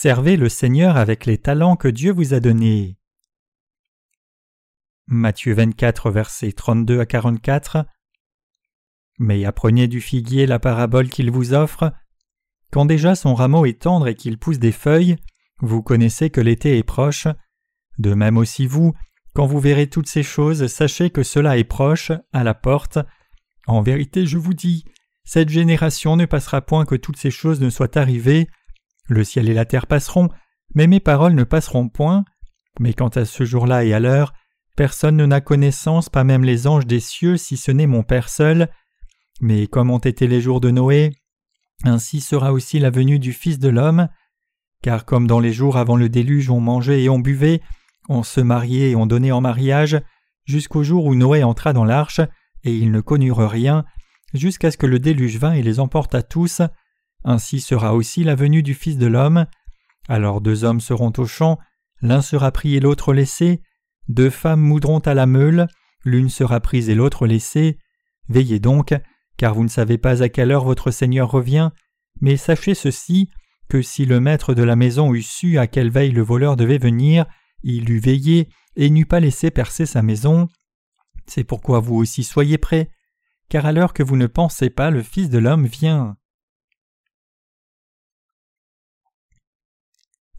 Servez le Seigneur avec les talents que Dieu vous a donnés. Matthieu 24, versets 32 à 44. Mais apprenez du figuier la parabole qu'il vous offre. Quand déjà son rameau est tendre et qu'il pousse des feuilles, vous connaissez que l'été est proche. De même aussi vous, quand vous verrez toutes ces choses, sachez que cela est proche, à la porte. En vérité, je vous dis, cette génération ne passera point que toutes ces choses ne soient arrivées. Le ciel et la terre passeront, mais mes paroles ne passeront point. Mais quant à ce jour-là et à l'heure, personne ne n'a connaissance, pas même les anges des cieux, si ce n'est mon Père seul. Mais comme ont été les jours de Noé, ainsi sera aussi la venue du Fils de l'homme. Car comme dans les jours avant le déluge on mangeait et on buvait, on se mariait et on donnait en mariage, jusqu'au jour où Noé entra dans l'arche, et ils ne connurent rien, jusqu'à ce que le déluge vînt et les emporta tous, ainsi sera aussi la venue du Fils de l'homme. Alors deux hommes seront au champ, l'un sera pris et l'autre laissé, deux femmes moudront à la meule, l'une sera prise et l'autre laissée. Veillez donc, car vous ne savez pas à quelle heure votre Seigneur revient, mais sachez ceci, que si le maître de la maison eût su à quelle veille le voleur devait venir, il eût veillé et n'eût pas laissé percer sa maison. C'est pourquoi vous aussi soyez prêts, car à l'heure que vous ne pensez pas, le Fils de l'homme vient.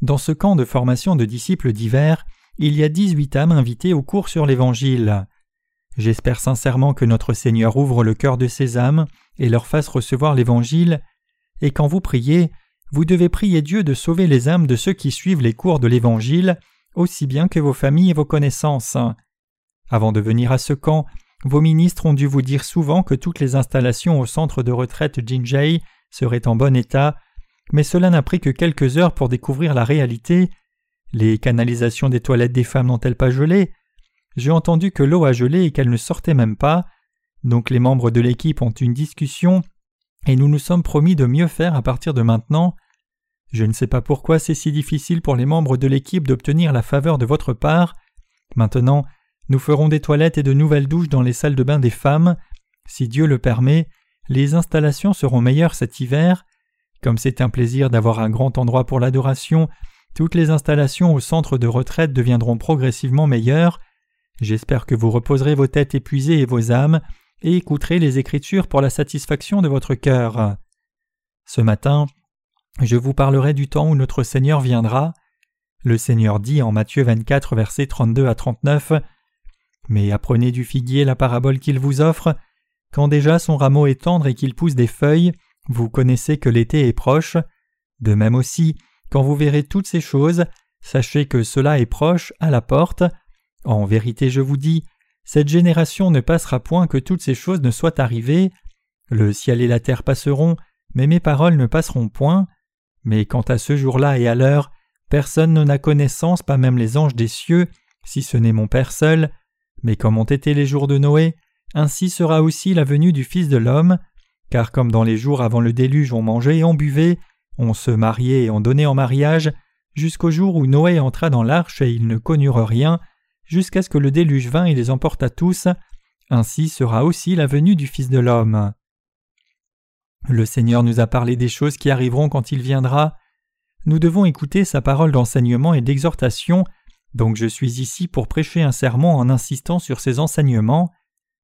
Dans ce camp de formation de disciples divers, il y a dix-huit âmes invitées au cours sur l'Évangile. J'espère sincèrement que notre Seigneur ouvre le cœur de ces âmes et leur fasse recevoir l'Évangile, et quand vous priez, vous devez prier Dieu de sauver les âmes de ceux qui suivent les cours de l'Évangile, aussi bien que vos familles et vos connaissances. Avant de venir à ce camp, vos ministres ont dû vous dire souvent que toutes les installations au centre de retraite Jinjai seraient en bon état, mais cela n'a pris que quelques heures pour découvrir la réalité. Les canalisations des toilettes des femmes n'ont-elles pas gelé? J'ai entendu que l'eau a gelé et qu'elle ne sortait même pas. Donc les membres de l'équipe ont une discussion et nous nous sommes promis de mieux faire à partir de maintenant. Je ne sais pas pourquoi c'est si difficile pour les membres de l'équipe d'obtenir la faveur de votre part. Maintenant, nous ferons des toilettes et de nouvelles douches dans les salles de bain des femmes. Si Dieu le permet, les installations seront meilleures cet hiver. Comme c'est un plaisir d'avoir un grand endroit pour l'adoration, toutes les installations au centre de retraite deviendront progressivement meilleures. J'espère que vous reposerez vos têtes épuisées et vos âmes et écouterez les Écritures pour la satisfaction de votre cœur. Ce matin, je vous parlerai du temps où notre Seigneur viendra. Le Seigneur dit en Matthieu 24, versets 32 à 39 Mais apprenez du figuier la parabole qu'il vous offre. Quand déjà son rameau est tendre et qu'il pousse des feuilles, vous connaissez que l'été est proche. De même aussi, quand vous verrez toutes ces choses, sachez que cela est proche, à la porte. En vérité, je vous dis, cette génération ne passera point que toutes ces choses ne soient arrivées. Le ciel et la terre passeront, mais mes paroles ne passeront point. Mais quant à ce jour-là et à l'heure, personne n'en a connaissance, pas même les anges des cieux, si ce n'est mon Père seul. Mais comme ont été les jours de Noé, ainsi sera aussi la venue du Fils de l'homme. Car comme dans les jours avant le déluge on mangeait et on buvait, on se mariait et on donnait en mariage, jusqu'au jour où Noé entra dans l'arche et ils ne connurent rien, jusqu'à ce que le déluge vînt et les emporta tous, ainsi sera aussi la venue du Fils de l'homme. Le Seigneur nous a parlé des choses qui arriveront quand il viendra. Nous devons écouter sa parole d'enseignement et d'exhortation, donc je suis ici pour prêcher un sermon en insistant sur ces enseignements.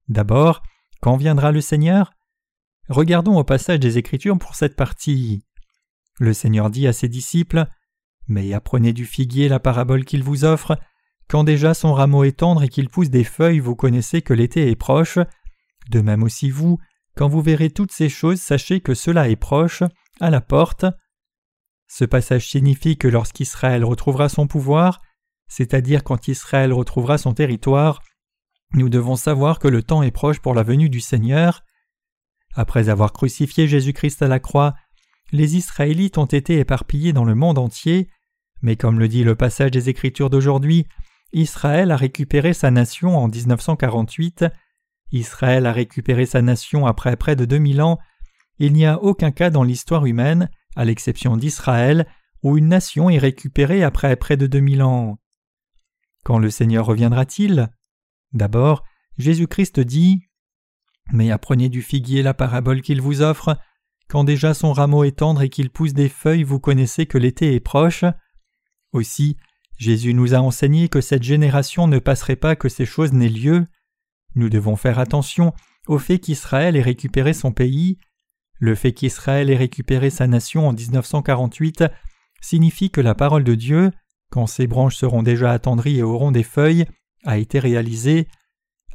D'abord, quand viendra le Seigneur? Regardons au passage des Écritures pour cette partie. Le Seigneur dit à ses disciples Mais apprenez du figuier la parabole qu'il vous offre, quand déjà son rameau est tendre et qu'il pousse des feuilles, vous connaissez que l'été est proche. De même aussi vous, quand vous verrez toutes ces choses, sachez que cela est proche, à la porte. Ce passage signifie que lorsqu'Israël retrouvera son pouvoir, c'est-à-dire quand Israël retrouvera son territoire, nous devons savoir que le temps est proche pour la venue du Seigneur. Après avoir crucifié Jésus-Christ à la croix, les Israélites ont été éparpillés dans le monde entier, mais comme le dit le passage des Écritures d'aujourd'hui, Israël a récupéré sa nation en 1948. Israël a récupéré sa nation après près de 2000 ans. Il n'y a aucun cas dans l'histoire humaine, à l'exception d'Israël, où une nation est récupérée après près de 2000 ans. Quand le Seigneur reviendra-t-il? D'abord, Jésus-Christ dit Mais apprenez du figuier la parabole qu'il vous offre. quand déjà son rameau est tendre et qu'il pousse des feuilles, vous connaissez que l'été est proche. Aussi, Jésus nous a enseigné que cette génération ne passerait pas que ces choses n'aient lieu. Nous devons faire attention au fait qu'Israël ait récupéré son pays. Le fait qu'Israël ait récupéré sa nation en 1948 signifie que la parole de Dieu, quand ses branches seront déjà attendries et auront des feuilles, a été réalisée.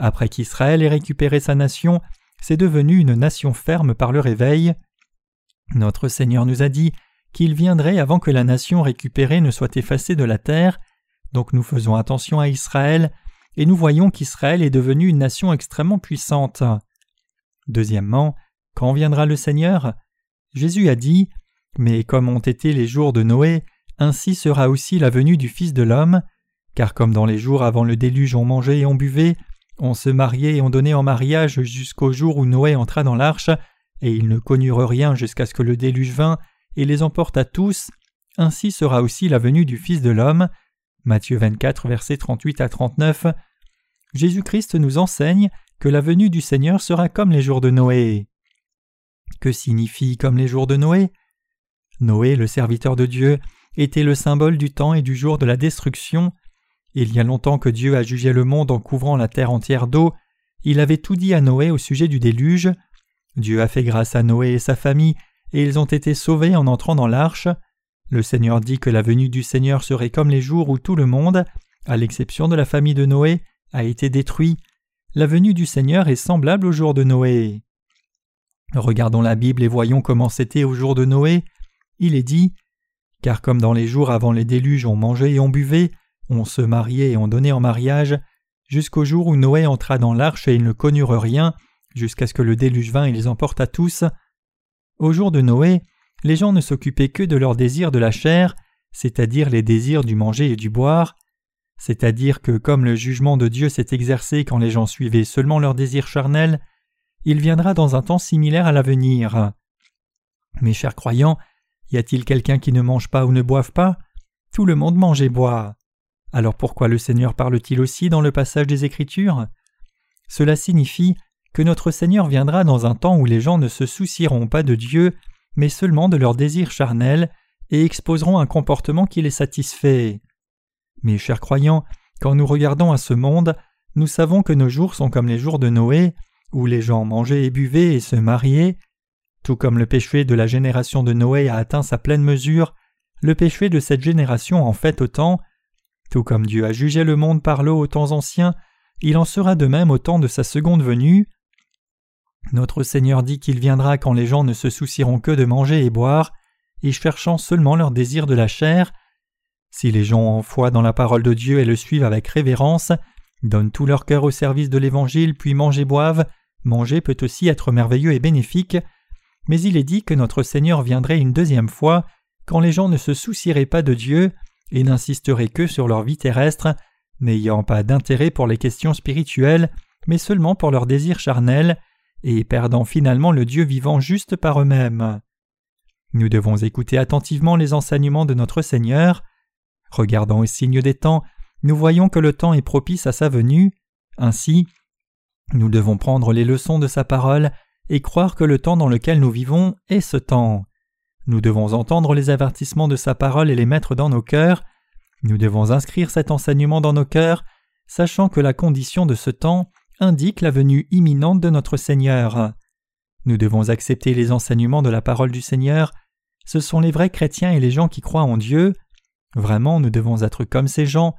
Après qu'Israël ait récupéré sa nation, c'est devenu une nation ferme par le réveil. Notre Seigneur nous a dit qu'il viendrait avant que la nation récupérée ne soit effacée de la terre, donc nous faisons attention à Israël, et nous voyons qu'Israël est devenu une nation extrêmement puissante. Deuxièmement, quand viendra le Seigneur? Jésus a dit Mais comme ont été les jours de Noé, ainsi sera aussi la venue du Fils de l'homme, car comme dans les jours avant le déluge on mangeait et on buvait, on se mariait et on donnait en mariage jusqu'au jour où Noé entra dans l'arche, et ils ne connurent rien jusqu'à ce que le déluge vint et les emporta tous, ainsi sera aussi la venue du Fils de l'homme. Matthieu 24, versets 38 à 39. Jésus-Christ nous enseigne que la venue du Seigneur sera comme les jours de Noé. Que signifie comme les jours de Noé? Noé, le serviteur de Dieu, était le symbole du temps et du jour de la destruction. Il y a longtemps que Dieu a jugé le monde en couvrant la terre entière d'eau. Il avait tout dit à Noé au sujet du déluge. Dieu a fait grâce à Noé et sa famille, et ils ont été sauvés en entrant dans l'arche. Le Seigneur dit que la venue du Seigneur serait comme les jours où tout le monde, à l'exception de la famille de Noé, a été détruit. La venue du Seigneur est semblable au jour de Noé. Regardons la Bible et voyons comment c'était au jour de Noé. Il est dit Car comme dans les jours avant les déluges on mangeait et on buvait, on se mariait et on donnait en mariage, jusqu'au jour où Noé entra dans l'arche et ils ne connurent rien, jusqu'à ce que le déluge vint et les emporta tous. Au jour de Noé, les gens ne s'occupaient que de leurs désirs de la chair, c'est-à-dire les désirs du manger et du boire, c'est-à-dire que comme le jugement de Dieu s'est exercé quand les gens suivaient seulement leurs désirs charnels, il viendra dans un temps similaire à l'avenir. Mes chers croyants, y a-t-il quelqu'un qui ne mange pas ou ne boive pas? Tout le monde mange et boit. Alors pourquoi le Seigneur parle-t-il aussi dans le passage des Écritures? Cela signifie que notre Seigneur viendra dans un temps où les gens ne se soucieront pas de Dieu, mais seulement de leurs désirs charnels, et exposeront un comportement qui les satisfait. Mes chers croyants, quand nous regardons à ce monde, nous savons que nos jours sont comme les jours de Noé, où les gens mangeaient et buvaient et se mariaient. Tout comme le péché de la génération de Noé a atteint sa pleine mesure, le péché de cette génération en fait autant. Tout comme Dieu a jugé le monde par l'eau aux temps anciens, il en sera de même au temps de sa seconde venue. Notre Seigneur dit qu'il viendra quand les gens ne se soucieront que de manger et boire, et cherchant seulement leur désir de la chair. Si les gens ont foi dans la parole de Dieu et le suivent avec révérence, donnent tout leur cœur au service de l'Évangile, puis mangent et boivent, manger peut aussi être merveilleux et bénéfique, mais il est dit que notre Seigneur viendrait une deuxième fois quand les gens ne se soucieraient pas de Dieu et n'insisteraient que sur leur vie terrestre, n'ayant pas d'intérêt pour les questions spirituelles, mais seulement pour leurs désirs charnels, et perdant finalement le Dieu vivant juste par eux-mêmes. Nous devons écouter attentivement les enseignements de notre Seigneur. Regardant au signe des temps, nous voyons que le temps est propice à sa venue. Ainsi, nous devons prendre les leçons de sa parole et croire que le temps dans lequel nous vivons est ce temps. Nous devons entendre les avertissements de sa parole et les mettre dans nos cœurs. Nous devons inscrire cet enseignement dans nos cœurs, sachant que la condition de ce temps indique la venue imminente de notre Seigneur. Nous devons accepter les enseignements de la parole du Seigneur. Ce sont les vrais chrétiens et les gens qui croient en Dieu. Vraiment, nous devons être comme ces gens.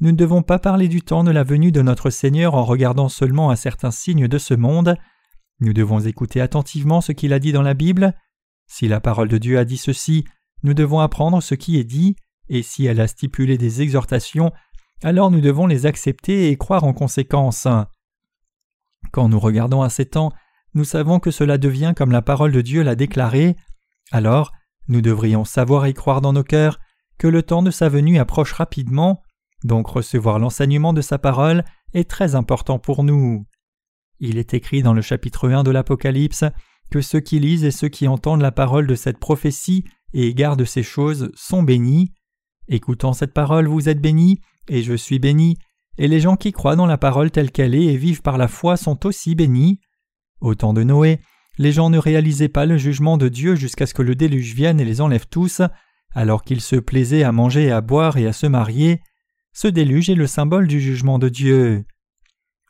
Nous ne devons pas parler du temps de la venue de notre Seigneur en regardant seulement à certains signes de ce monde. Nous devons écouter attentivement ce qu'il a dit dans la Bible. Si la parole de Dieu a dit ceci, nous devons apprendre ce qui est dit, et si elle a stipulé des exhortations, alors nous devons les accepter et croire en conséquence. Quand nous regardons à ces temps, nous savons que cela devient comme la parole de Dieu l'a déclaré, alors nous devrions savoir et croire dans nos cœurs que le temps de sa venue approche rapidement, donc recevoir l'enseignement de sa parole est très important pour nous. Il est écrit dans le chapitre 1 de l'Apocalypse que ceux qui lisent et ceux qui entendent la parole de cette prophétie et gardent ces choses sont bénis. Écoutant cette parole, vous êtes bénis, et je suis béni, et les gens qui croient dans la parole telle qu'elle est et vivent par la foi sont aussi bénis. Au temps de Noé, les gens ne réalisaient pas le jugement de Dieu jusqu'à ce que le déluge vienne et les enlève tous, alors qu'ils se plaisaient à manger et à boire et à se marier. Ce déluge est le symbole du jugement de Dieu.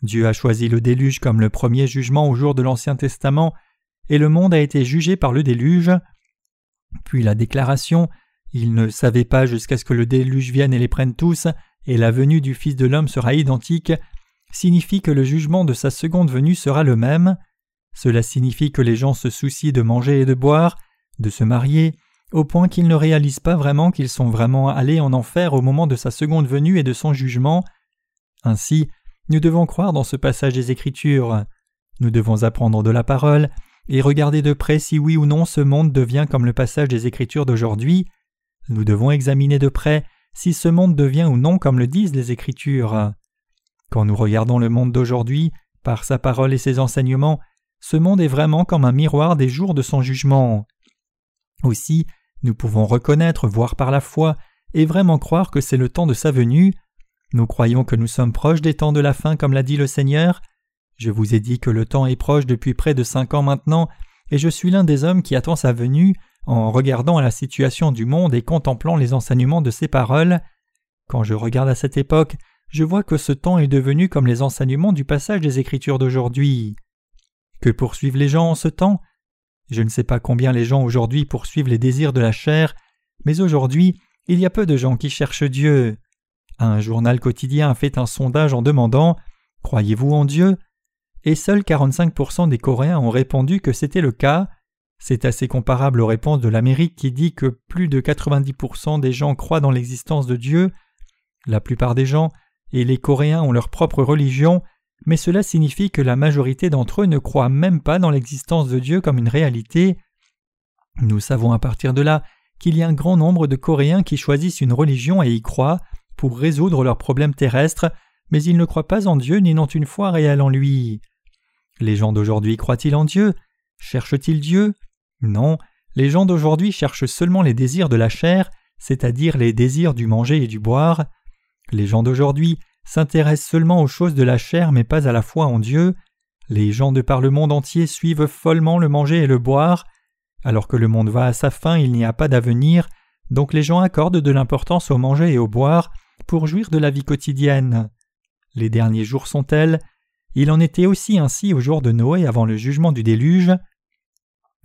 Dieu a choisi le déluge comme le premier jugement au jour de l'Ancien Testament, et le monde a été jugé par le déluge. Puis la déclaration Ils ne savaient pas jusqu'à ce que le déluge vienne et les prenne tous, et la venue du Fils de l'homme sera identique, signifie que le jugement de sa seconde venue sera le même. Cela signifie que les gens se soucient de manger et de boire, de se marier, au point qu'ils ne réalisent pas vraiment qu'ils sont vraiment allés en enfer au moment de sa seconde venue et de son jugement. Ainsi, nous devons croire dans ce passage des Écritures. Nous devons apprendre de la parole et regarder de près si oui ou non ce monde devient comme le passage des Écritures d'aujourd'hui. Nous devons examiner de près si ce monde devient ou non comme le disent les Écritures. Quand nous regardons le monde d'aujourd'hui, par sa parole et ses enseignements, ce monde est vraiment comme un miroir des jours de son jugement. Aussi, nous pouvons reconnaître, voir par la foi, et vraiment croire que c'est le temps de sa venue. Nous croyons que nous sommes proches des temps de la fin, comme l'a dit le Seigneur. Je vous ai dit que le temps est proche depuis près de cinq ans maintenant, et je suis l'un des hommes qui attend sa venue, en regardant la situation du monde et contemplant les enseignements de ses paroles. Quand je regarde à cette époque, je vois que ce temps est devenu comme les enseignements du passage des Écritures d'aujourd'hui. Que poursuivent les gens en ce temps? Je ne sais pas combien les gens aujourd'hui poursuivent les désirs de la chair, mais aujourd'hui il y a peu de gens qui cherchent Dieu. Un journal quotidien a fait un sondage en demandant Croyez-vous en Dieu? Et seuls 45% des Coréens ont répondu que c'était le cas. C'est assez comparable aux réponses de l'Amérique qui dit que plus de 90% des gens croient dans l'existence de Dieu. La plupart des gens et les Coréens ont leur propre religion, mais cela signifie que la majorité d'entre eux ne croient même pas dans l'existence de Dieu comme une réalité. Nous savons à partir de là qu'il y a un grand nombre de Coréens qui choisissent une religion et y croient pour résoudre leurs problèmes terrestres, mais ils ne croient pas en Dieu ni n'ont une foi réelle en lui. Les gens d'aujourd'hui croient-ils en Dieu? Cherchent-ils Dieu? Non, les gens d'aujourd'hui cherchent seulement les désirs de la chair, c'est-à-dire les désirs du manger et du boire. Les gens d'aujourd'hui s'intéressent seulement aux choses de la chair mais pas à la foi en Dieu. Les gens de par le monde entier suivent follement le manger et le boire. Alors que le monde va à sa fin, il n'y a pas d'avenir, donc les gens accordent de l'importance au manger et au boire pour jouir de la vie quotidienne. Les derniers jours sont tels. Il en était aussi ainsi au jour de Noé avant le jugement du déluge.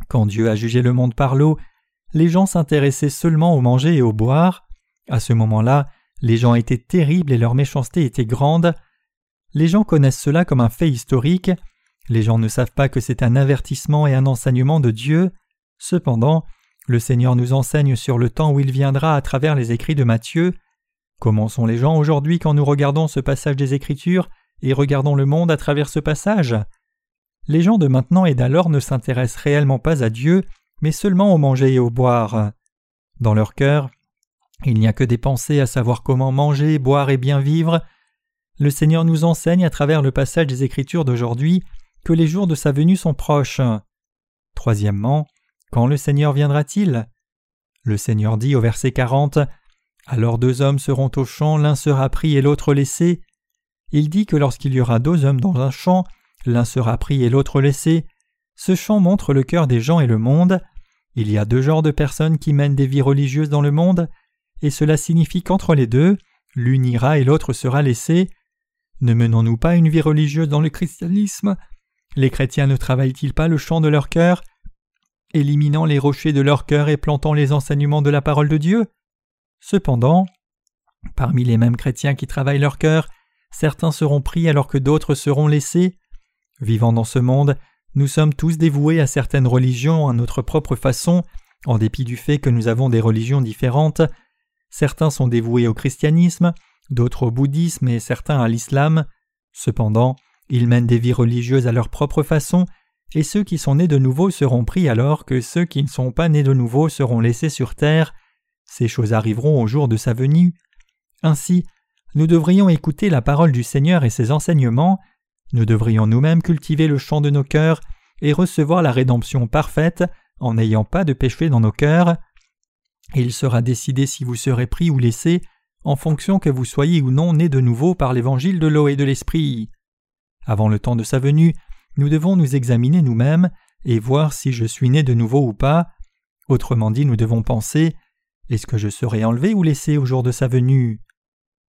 Quand Dieu a jugé le monde par l'eau, les gens s'intéressaient seulement au manger et au boire. À ce moment-là, les gens étaient terribles et leur méchanceté était grande. Les gens connaissent cela comme un fait historique. Les gens ne savent pas que c'est un avertissement et un enseignement de Dieu. Cependant, le Seigneur nous enseigne sur le temps où il viendra à travers les écrits de Matthieu. Comment sont les gens aujourd'hui quand nous regardons ce passage des Écritures et regardons le monde à travers ce passage Les gens de maintenant et d'alors ne s'intéressent réellement pas à Dieu, mais seulement au manger et au boire. Dans leur cœur, il n'y a que des pensées à savoir comment manger, boire et bien vivre. Le Seigneur nous enseigne à travers le passage des Écritures d'aujourd'hui que les jours de sa venue sont proches. Troisièmement, quand le Seigneur viendra-t-il? Le Seigneur dit au verset 40 Alors deux hommes seront au champ, l'un sera pris et l'autre laissé. Il dit que lorsqu'il y aura deux hommes dans un champ, l'un sera pris et l'autre laissé. Ce champ montre le cœur des gens et le monde. Il y a deux genres de personnes qui mènent des vies religieuses dans le monde et cela signifie qu'entre les deux, l'une ira et l'autre sera laissée. Ne menons-nous pas une vie religieuse dans le christianisme? Les chrétiens ne travaillent-ils pas le champ de leur cœur, éliminant les rochers de leur cœur et plantant les enseignements de la parole de Dieu? Cependant, parmi les mêmes chrétiens qui travaillent leur cœur, certains seront pris alors que d'autres seront laissés. Vivant dans ce monde, nous sommes tous dévoués à certaines religions à notre propre façon, en dépit du fait que nous avons des religions différentes. Certains sont dévoués au christianisme, d'autres au bouddhisme et certains à l'islam. Cependant, ils mènent des vies religieuses à leur propre façon, et ceux qui sont nés de nouveau seront pris alors que ceux qui ne sont pas nés de nouveau seront laissés sur terre. Ces choses arriveront au jour de sa venue. Ainsi, nous devrions écouter la parole du Seigneur et ses enseignements, nous devrions nous-mêmes cultiver le chant de nos cœurs et recevoir la rédemption parfaite en n'ayant pas de péché dans nos cœurs il sera décidé si vous serez pris ou laissé, en fonction que vous soyez ou non né de nouveau par l'évangile de l'eau et de l'esprit. Avant le temps de sa venue, nous devons nous examiner nous-mêmes et voir si je suis né de nouveau ou pas. Autrement dit, nous devons penser est-ce que je serai enlevé ou laissé au jour de sa venue?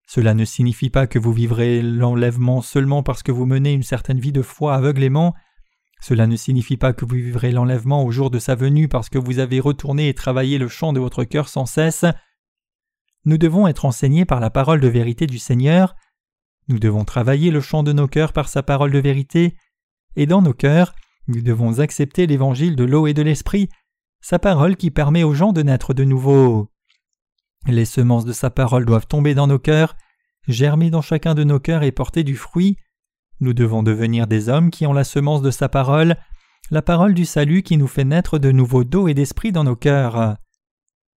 Cela ne signifie pas que vous vivrez l'enlèvement seulement parce que vous menez une certaine vie de foi aveuglément. Cela ne signifie pas que vous vivrez l'enlèvement au jour de sa venue parce que vous avez retourné et travaillé le chant de votre cœur sans cesse. Nous devons être enseignés par la parole de vérité du Seigneur. Nous devons travailler le chant de nos cœurs par sa parole de vérité. Et dans nos cœurs, nous devons accepter l'évangile de l'eau et de l'esprit sa parole qui permet aux gens de naître de nouveau. Les semences de sa parole doivent tomber dans nos cœurs, germer dans chacun de nos cœurs et porter du fruit. Nous devons devenir des hommes qui ont la semence de sa parole, la parole du salut qui nous fait naître de nouveau d'eau et d'esprit dans nos cœurs.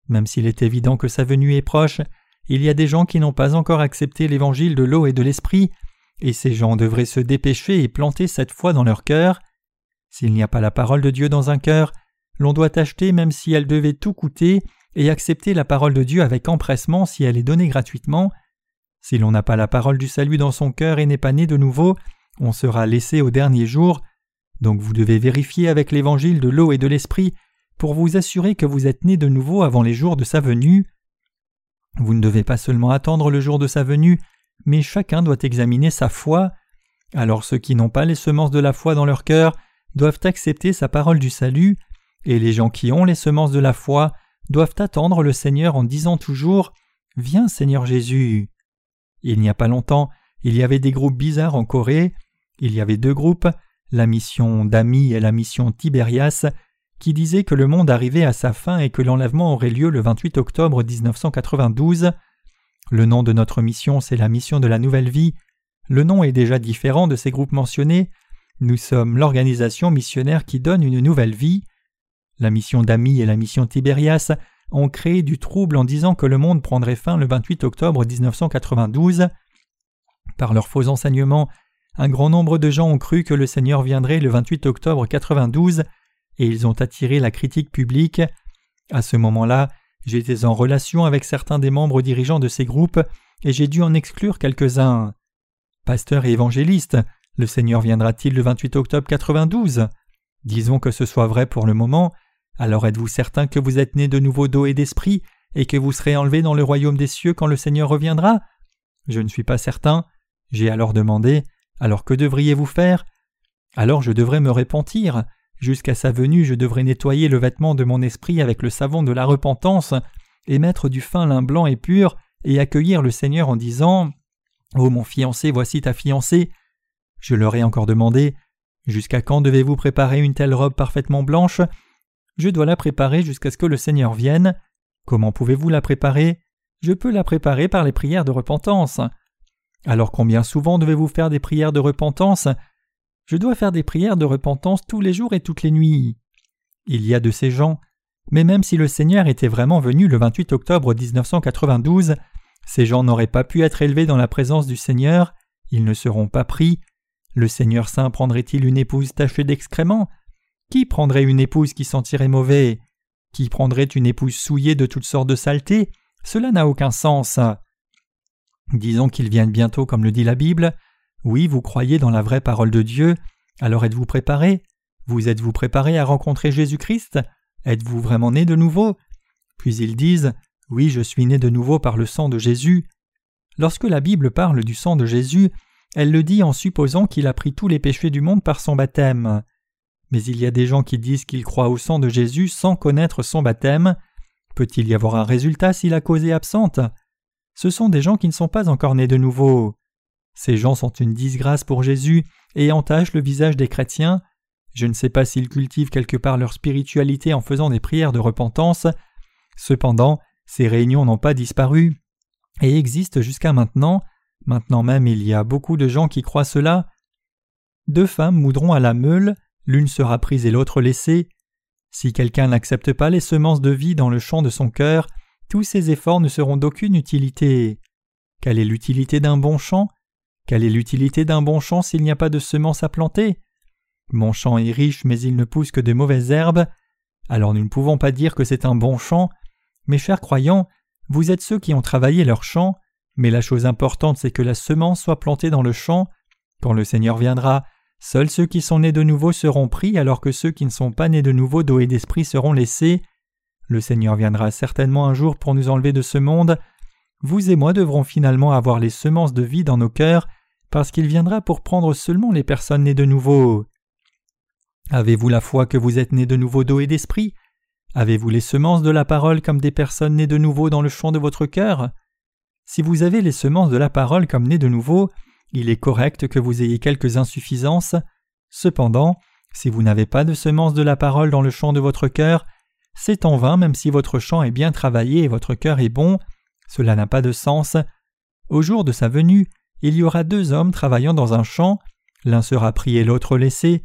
Même s'il est évident que sa venue est proche, il y a des gens qui n'ont pas encore accepté l'évangile de l'eau et de l'esprit, et ces gens devraient se dépêcher et planter cette foi dans leur cœur. S'il n'y a pas la parole de Dieu dans un cœur, l'on doit acheter même si elle devait tout coûter et accepter la parole de Dieu avec empressement si elle est donnée gratuitement. Si l'on n'a pas la parole du salut dans son cœur et n'est pas né de nouveau, on sera laissé au dernier jour. Donc vous devez vérifier avec l'évangile de l'eau et de l'esprit pour vous assurer que vous êtes né de nouveau avant les jours de sa venue. Vous ne devez pas seulement attendre le jour de sa venue, mais chacun doit examiner sa foi. Alors ceux qui n'ont pas les semences de la foi dans leur cœur doivent accepter sa parole du salut, et les gens qui ont les semences de la foi doivent attendre le Seigneur en disant toujours Viens Seigneur Jésus. Il n'y a pas longtemps, il y avait des groupes bizarres en Corée. Il y avait deux groupes, la mission d'Ami et la mission Tiberias, qui disaient que le monde arrivait à sa fin et que l'enlèvement aurait lieu le 28 octobre 1992. Le nom de notre mission, c'est la mission de la nouvelle vie. Le nom est déjà différent de ces groupes mentionnés. Nous sommes l'organisation missionnaire qui donne une nouvelle vie. La mission d'Ami et la mission Tiberias ont créé du trouble en disant que le monde prendrait fin le 28 octobre 1992. Par leurs faux enseignements, un grand nombre de gens ont cru que le Seigneur viendrait le 28 octobre 92 et ils ont attiré la critique publique. À ce moment-là, j'étais en relation avec certains des membres dirigeants de ces groupes et j'ai dû en exclure quelques-uns. Pasteur et évangéliste, le Seigneur viendra-t-il le 28 octobre 92 Disons que ce soit vrai pour le moment, alors êtes-vous certain que vous êtes né de nouveau d'eau et d'esprit, et que vous serez enlevé dans le royaume des cieux quand le Seigneur reviendra? Je ne suis pas certain. J'ai alors demandé Alors que devriez-vous faire? Alors je devrais me repentir. Jusqu'à sa venue, je devrais nettoyer le vêtement de mon esprit avec le savon de la repentance, et mettre du fin lin blanc et pur, et accueillir le Seigneur en disant Ô mon fiancé, voici ta fiancée. Je leur ai encore demandé Jusqu'à quand devez-vous préparer une telle robe parfaitement blanche? Je dois la préparer jusqu'à ce que le Seigneur vienne. Comment pouvez-vous la préparer? Je peux la préparer par les prières de repentance. Alors combien souvent devez-vous faire des prières de repentance? Je dois faire des prières de repentance tous les jours et toutes les nuits. Il y a de ces gens, mais même si le Seigneur était vraiment venu le 28 octobre 1992, ces gens n'auraient pas pu être élevés dans la présence du Seigneur, ils ne seront pas pris. Le Seigneur Saint prendrait-il une épouse tachée d'excréments? Qui prendrait une épouse qui sentirait mauvais? Qui prendrait une épouse souillée de toutes sortes de saletés? Cela n'a aucun sens. Disons qu'ils viennent bientôt comme le dit la Bible. Oui, vous croyez dans la vraie parole de Dieu, alors êtes-vous préparé? Vous êtes-vous préparé à rencontrer Jésus-Christ? Êtes-vous vraiment né de nouveau? Puis ils disent Oui, je suis né de nouveau par le sang de Jésus. Lorsque la Bible parle du sang de Jésus, elle le dit en supposant qu'il a pris tous les péchés du monde par son baptême. Mais il y a des gens qui disent qu'ils croient au sang de Jésus sans connaître son baptême. Peut-il y avoir un résultat si la cause est absente? Ce sont des gens qui ne sont pas encore nés de nouveau. Ces gens sont une disgrâce pour Jésus et entachent le visage des chrétiens. Je ne sais pas s'ils cultivent quelque part leur spiritualité en faisant des prières de repentance. Cependant, ces réunions n'ont pas disparu et existent jusqu'à maintenant. Maintenant même il y a beaucoup de gens qui croient cela. Deux femmes moudront à la meule, l'une sera prise et l'autre laissée. Si quelqu'un n'accepte pas les semences de vie dans le champ de son cœur, tous ses efforts ne seront d'aucune utilité. Quelle est l'utilité d'un bon champ? Quelle est l'utilité d'un bon champ s'il n'y a pas de semences à planter? Mon champ est riche mais il ne pousse que de mauvaises herbes. Alors nous ne pouvons pas dire que c'est un bon champ. Mes chers croyants, vous êtes ceux qui ont travaillé leur champ, mais la chose importante c'est que la semence soit plantée dans le champ. Quand le Seigneur viendra, Seuls ceux qui sont nés de nouveau seront pris, alors que ceux qui ne sont pas nés de nouveau d'eau et d'esprit seront laissés. Le Seigneur viendra certainement un jour pour nous enlever de ce monde. Vous et moi devrons finalement avoir les semences de vie dans nos cœurs, parce qu'il viendra pour prendre seulement les personnes nées de nouveau. Avez-vous la foi que vous êtes nés de nouveau d'eau et d'esprit? Avez-vous les semences de la parole comme des personnes nées de nouveau dans le champ de votre cœur? Si vous avez les semences de la parole comme nées de nouveau, il est correct que vous ayez quelques insuffisances. Cependant, si vous n'avez pas de semences de la parole dans le champ de votre cœur, c'est en vain même si votre champ est bien travaillé et votre cœur est bon, cela n'a pas de sens. Au jour de sa venue, il y aura deux hommes travaillant dans un champ, l'un sera pris et l'autre laissé.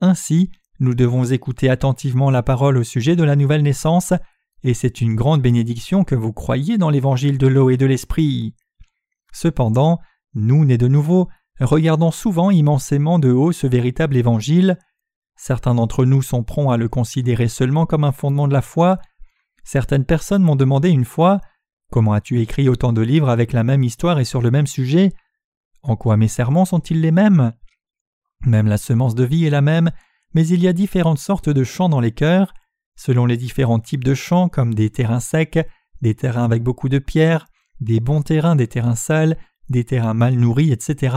Ainsi, nous devons écouter attentivement la parole au sujet de la nouvelle naissance, et c'est une grande bénédiction que vous croyiez dans l'évangile de l'eau et de l'esprit. Cependant, nous, nés de nouveau, regardons souvent immensément de haut ce véritable évangile. Certains d'entre nous sont prompts à le considérer seulement comme un fondement de la foi. Certaines personnes m'ont demandé une fois Comment as-tu écrit autant de livres avec la même histoire et sur le même sujet? En quoi mes sermons sont-ils les mêmes? Même la semence de vie est la même, mais il y a différentes sortes de champs dans les cœurs, selon les différents types de champs comme des terrains secs, des terrains avec beaucoup de pierres, des bons terrains, des terrains sales, des terrains mal nourris, etc.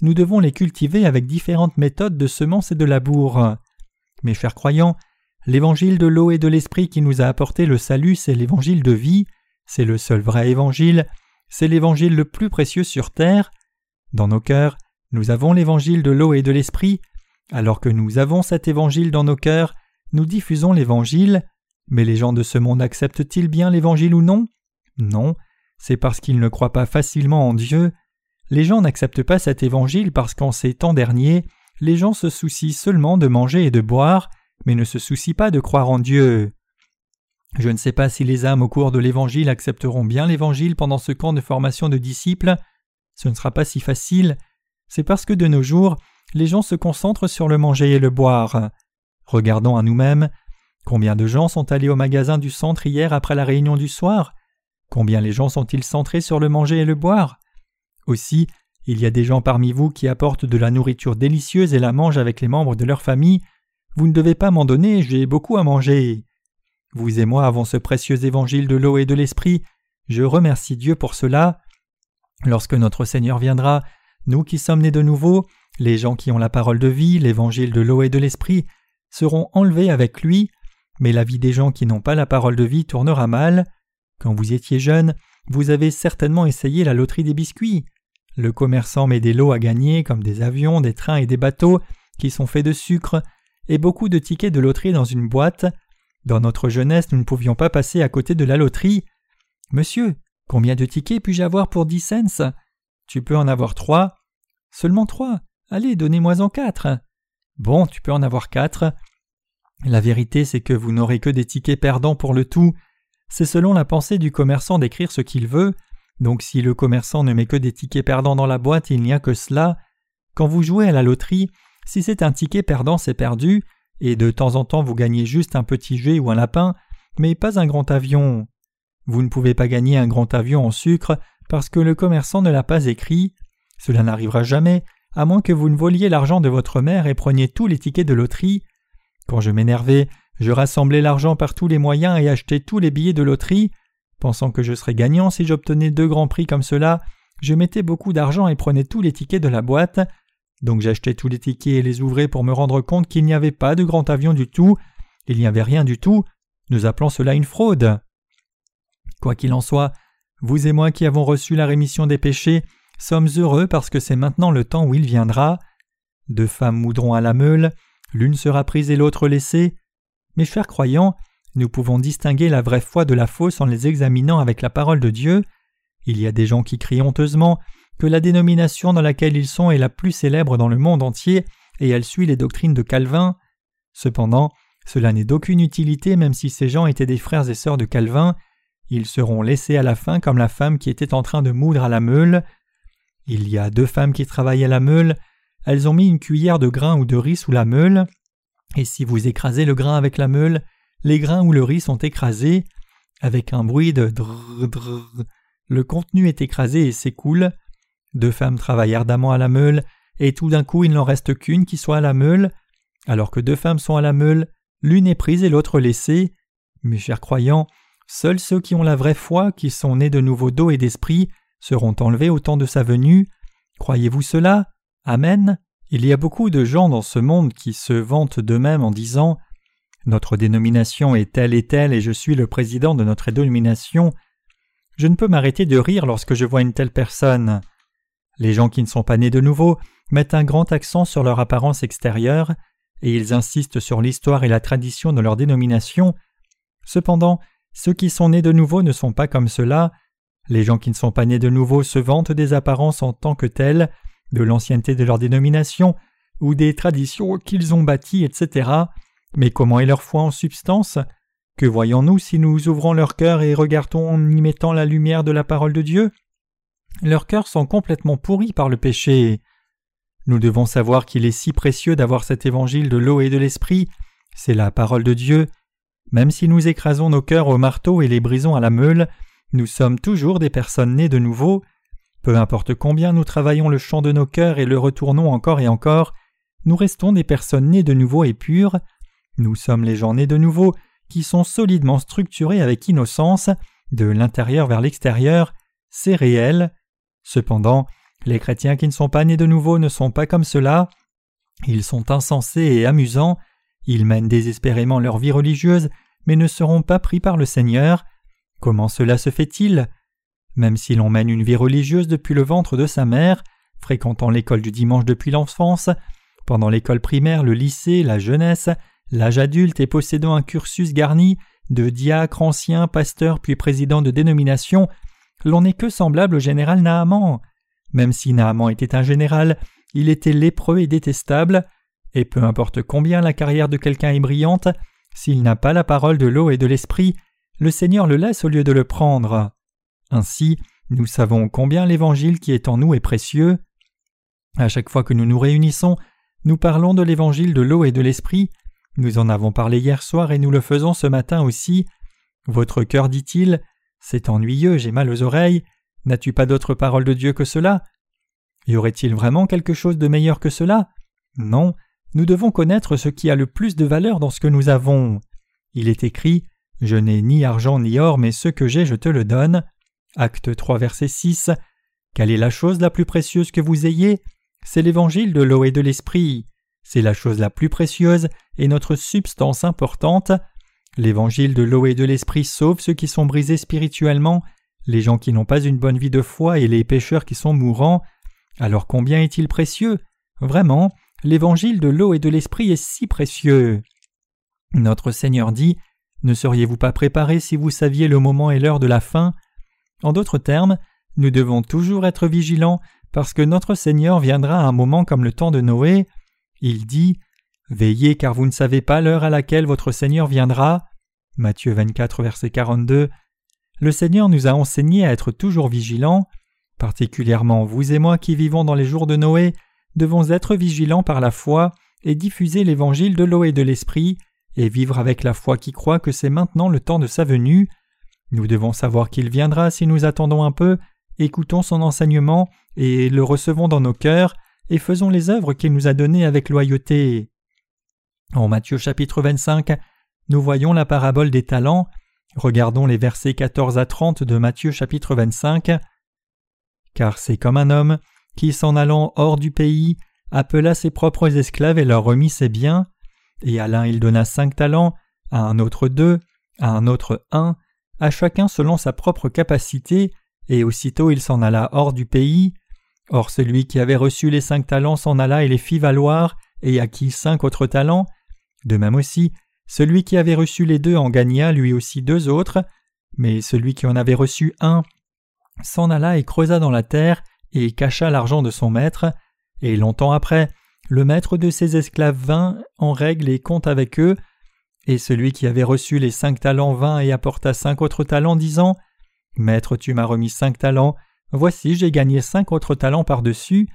Nous devons les cultiver avec différentes méthodes de semences et de labour. Mes chers croyants, l'évangile de l'eau et de l'esprit qui nous a apporté le salut, c'est l'évangile de vie, c'est le seul vrai évangile, c'est l'évangile le plus précieux sur terre. Dans nos cœurs, nous avons l'évangile de l'eau et de l'esprit. Alors que nous avons cet évangile dans nos cœurs, nous diffusons l'évangile. Mais les gens de ce monde acceptent-ils bien l'évangile ou non? Non, c'est parce qu'ils ne croient pas facilement en Dieu. Les gens n'acceptent pas cet évangile parce qu'en ces temps derniers, les gens se soucient seulement de manger et de boire, mais ne se soucient pas de croire en Dieu. Je ne sais pas si les âmes au cours de l'Évangile accepteront bien l'Évangile pendant ce camp de formation de disciples. Ce ne sera pas si facile c'est parce que de nos jours, les gens se concentrent sur le manger et le boire. Regardons à nous-mêmes. Combien de gens sont allés au magasin du centre hier après la réunion du soir? Combien les gens sont-ils centrés sur le manger et le boire? Aussi, il y a des gens parmi vous qui apportent de la nourriture délicieuse et la mangent avec les membres de leur famille. Vous ne devez pas m'en donner, j'ai beaucoup à manger. Vous et moi avons ce précieux évangile de l'eau et de l'esprit. Je remercie Dieu pour cela. Lorsque notre Seigneur viendra, nous qui sommes nés de nouveau, les gens qui ont la parole de vie, l'évangile de l'eau et de l'esprit, seront enlevés avec lui, mais la vie des gens qui n'ont pas la parole de vie tournera mal. Quand vous étiez jeune, vous avez certainement essayé la loterie des biscuits. Le commerçant met des lots à gagner comme des avions, des trains et des bateaux qui sont faits de sucre, et beaucoup de tickets de loterie dans une boîte. Dans notre jeunesse, nous ne pouvions pas passer à côté de la loterie. Monsieur, combien de tickets puis-je avoir pour dix cents? Tu peux en avoir trois. Seulement trois. Allez, donnez-moi-en quatre. Bon, tu peux en avoir quatre. La vérité, c'est que vous n'aurez que des tickets perdants pour le tout. C'est selon la pensée du commerçant d'écrire ce qu'il veut. Donc si le commerçant ne met que des tickets perdants dans la boîte, il n'y a que cela. Quand vous jouez à la loterie, si c'est un ticket perdant, c'est perdu, et de temps en temps vous gagnez juste un petit jet ou un lapin, mais pas un grand avion. Vous ne pouvez pas gagner un grand avion en sucre parce que le commerçant ne l'a pas écrit. Cela n'arrivera jamais, à moins que vous ne voliez l'argent de votre mère et preniez tous les tickets de loterie. Quand je m'énervais, je rassemblais l'argent par tous les moyens et achetais tous les billets de loterie. Pensant que je serais gagnant si j'obtenais deux grands prix comme cela, je mettais beaucoup d'argent et prenais tous les tickets de la boîte. Donc j'achetais tous les tickets et les ouvrais pour me rendre compte qu'il n'y avait pas de grand avion du tout. Il n'y avait rien du tout. Nous appelons cela une fraude. Quoi qu'il en soit, vous et moi qui avons reçu la rémission des péchés sommes heureux parce que c'est maintenant le temps où il viendra. Deux femmes moudront à la meule, l'une sera prise et l'autre laissée. Mes chers croyants, nous pouvons distinguer la vraie foi de la fausse en les examinant avec la parole de Dieu. Il y a des gens qui crient honteusement que la dénomination dans laquelle ils sont est la plus célèbre dans le monde entier et elle suit les doctrines de Calvin. Cependant, cela n'est d'aucune utilité même si ces gens étaient des frères et sœurs de Calvin. Ils seront laissés à la fin comme la femme qui était en train de moudre à la meule. Il y a deux femmes qui travaillent à la meule. Elles ont mis une cuillère de grain ou de riz sous la meule. Et si vous écrasez le grain avec la meule, les grains ou le riz sont écrasés. Avec un bruit de drrr, drrr, le contenu est écrasé et s'écoule. Deux femmes travaillent ardemment à la meule, et tout d'un coup il n'en reste qu'une qui soit à la meule, alors que deux femmes sont à la meule, l'une est prise et l'autre laissée. Mes chers croyants, seuls ceux qui ont la vraie foi, qui sont nés de nouveau d'eau et d'esprit, seront enlevés au temps de sa venue. Croyez-vous cela? Amen. Il y a beaucoup de gens dans ce monde qui se vantent d'eux-mêmes en disant Notre dénomination est telle et telle et je suis le président de notre dénomination. Je ne peux m'arrêter de rire lorsque je vois une telle personne. Les gens qui ne sont pas nés de nouveau mettent un grand accent sur leur apparence extérieure, et ils insistent sur l'histoire et la tradition de leur dénomination. Cependant, ceux qui sont nés de nouveau ne sont pas comme cela. Les gens qui ne sont pas nés de nouveau se vantent des apparences en tant que telles, de l'ancienneté de leur dénomination, ou des traditions qu'ils ont bâties, etc. Mais comment est leur foi en substance? Que voyons-nous si nous ouvrons leur cœur et regardons en y mettant la lumière de la parole de Dieu? Leurs cœurs sont complètement pourris par le péché. Nous devons savoir qu'il est si précieux d'avoir cet évangile de l'eau et de l'esprit, c'est la parole de Dieu. Même si nous écrasons nos cœurs au marteau et les brisons à la meule, nous sommes toujours des personnes nées de nouveau. Peu importe combien nous travaillons le champ de nos cœurs et le retournons encore et encore, nous restons des personnes nées de nouveau et pures. Nous sommes les gens nés de nouveau qui sont solidement structurés avec innocence, de l'intérieur vers l'extérieur, c'est réel. Cependant, les chrétiens qui ne sont pas nés de nouveau ne sont pas comme cela. Ils sont insensés et amusants, ils mènent désespérément leur vie religieuse, mais ne seront pas pris par le Seigneur. Comment cela se fait-il? Même si l'on mène une vie religieuse depuis le ventre de sa mère, fréquentant l'école du dimanche depuis l'enfance, pendant l'école primaire, le lycée, la jeunesse, l'âge adulte et possédant un cursus garni de diacre, ancien, pasteur puis président de dénomination, l'on n'est que semblable au général Naaman. Même si Naaman était un général, il était lépreux et détestable, et peu importe combien la carrière de quelqu'un est brillante, s'il n'a pas la parole de l'eau et de l'esprit, le Seigneur le laisse au lieu de le prendre. Ainsi, nous savons combien l'Évangile qui est en nous est précieux. À chaque fois que nous nous réunissons, nous parlons de l'Évangile de l'eau et de l'esprit. Nous en avons parlé hier soir et nous le faisons ce matin aussi. Votre cœur dit-il C'est ennuyeux, j'ai mal aux oreilles. N'as-tu pas d'autre parole de Dieu que cela? Y aurait-il vraiment quelque chose de meilleur que cela? Non, nous devons connaître ce qui a le plus de valeur dans ce que nous avons. Il est écrit Je n'ai ni argent ni or, mais ce que j'ai, je te le donne. Acte 3, verset 6. Quelle est la chose la plus précieuse que vous ayez? C'est l'évangile de l'eau et de l'esprit. C'est la chose la plus précieuse et notre substance importante. L'évangile de l'eau et de l'esprit sauve ceux qui sont brisés spirituellement les gens qui n'ont pas une bonne vie de foi et les pécheurs qui sont mourants, alors combien est-il précieux? Vraiment, l'évangile de l'eau et de l'esprit est si précieux. Notre Seigneur dit Ne seriez-vous pas préparés si vous saviez le moment et l'heure de la fin? En d'autres termes, nous devons toujours être vigilants parce que notre Seigneur viendra à un moment comme le temps de Noé. Il dit Veillez car vous ne savez pas l'heure à laquelle votre Seigneur viendra. Matthieu 24, verset 42 le Seigneur nous a enseigné à être toujours vigilants, particulièrement vous et moi qui vivons dans les jours de Noé, devons être vigilants par la foi et diffuser l'évangile de l'eau et de l'esprit, et vivre avec la foi qui croit que c'est maintenant le temps de sa venue. Nous devons savoir qu'il viendra si nous attendons un peu, écoutons son enseignement et le recevons dans nos cœurs, et faisons les œuvres qu'il nous a données avec loyauté. En Matthieu chapitre 25, nous voyons la parabole des talents, Regardons les versets 14 à 30 de Matthieu chapitre 25. Car c'est comme un homme qui, s'en allant hors du pays, appela ses propres esclaves et leur remit ses biens, et à l'un il donna cinq talents, à un autre deux, à un autre un, à chacun selon sa propre capacité, et aussitôt il s'en alla hors du pays. Or celui qui avait reçu les cinq talents s'en alla et les fit valoir, et acquit cinq autres talents. De même aussi, celui qui avait reçu les deux en gagna lui aussi deux autres, mais celui qui en avait reçu un s'en alla et creusa dans la terre et cacha l'argent de son maître, et longtemps après, le maître de ses esclaves vint en règle et compte avec eux, et celui qui avait reçu les cinq talents vint et apporta cinq autres talents, disant Maître, tu m'as remis cinq talents, voici j'ai gagné cinq autres talents par-dessus.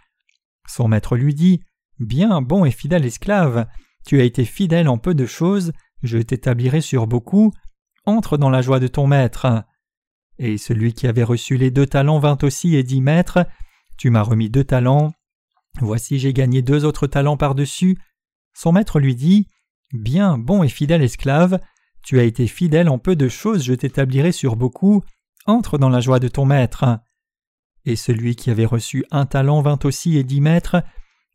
Son maître lui dit Bien, bon et fidèle esclave, tu as été fidèle en peu de choses, je t'établirai sur beaucoup, entre dans la joie de ton maître. Et celui qui avait reçu les deux talents vint aussi et dit Maître, tu m'as remis deux talents. Voici j'ai gagné deux autres talents par-dessus. Son maître lui dit Bien, bon et fidèle esclave, tu as été fidèle en peu de choses, je t'établirai sur beaucoup, entre dans la joie de ton maître. Et celui qui avait reçu un talent vint aussi et dit Maître,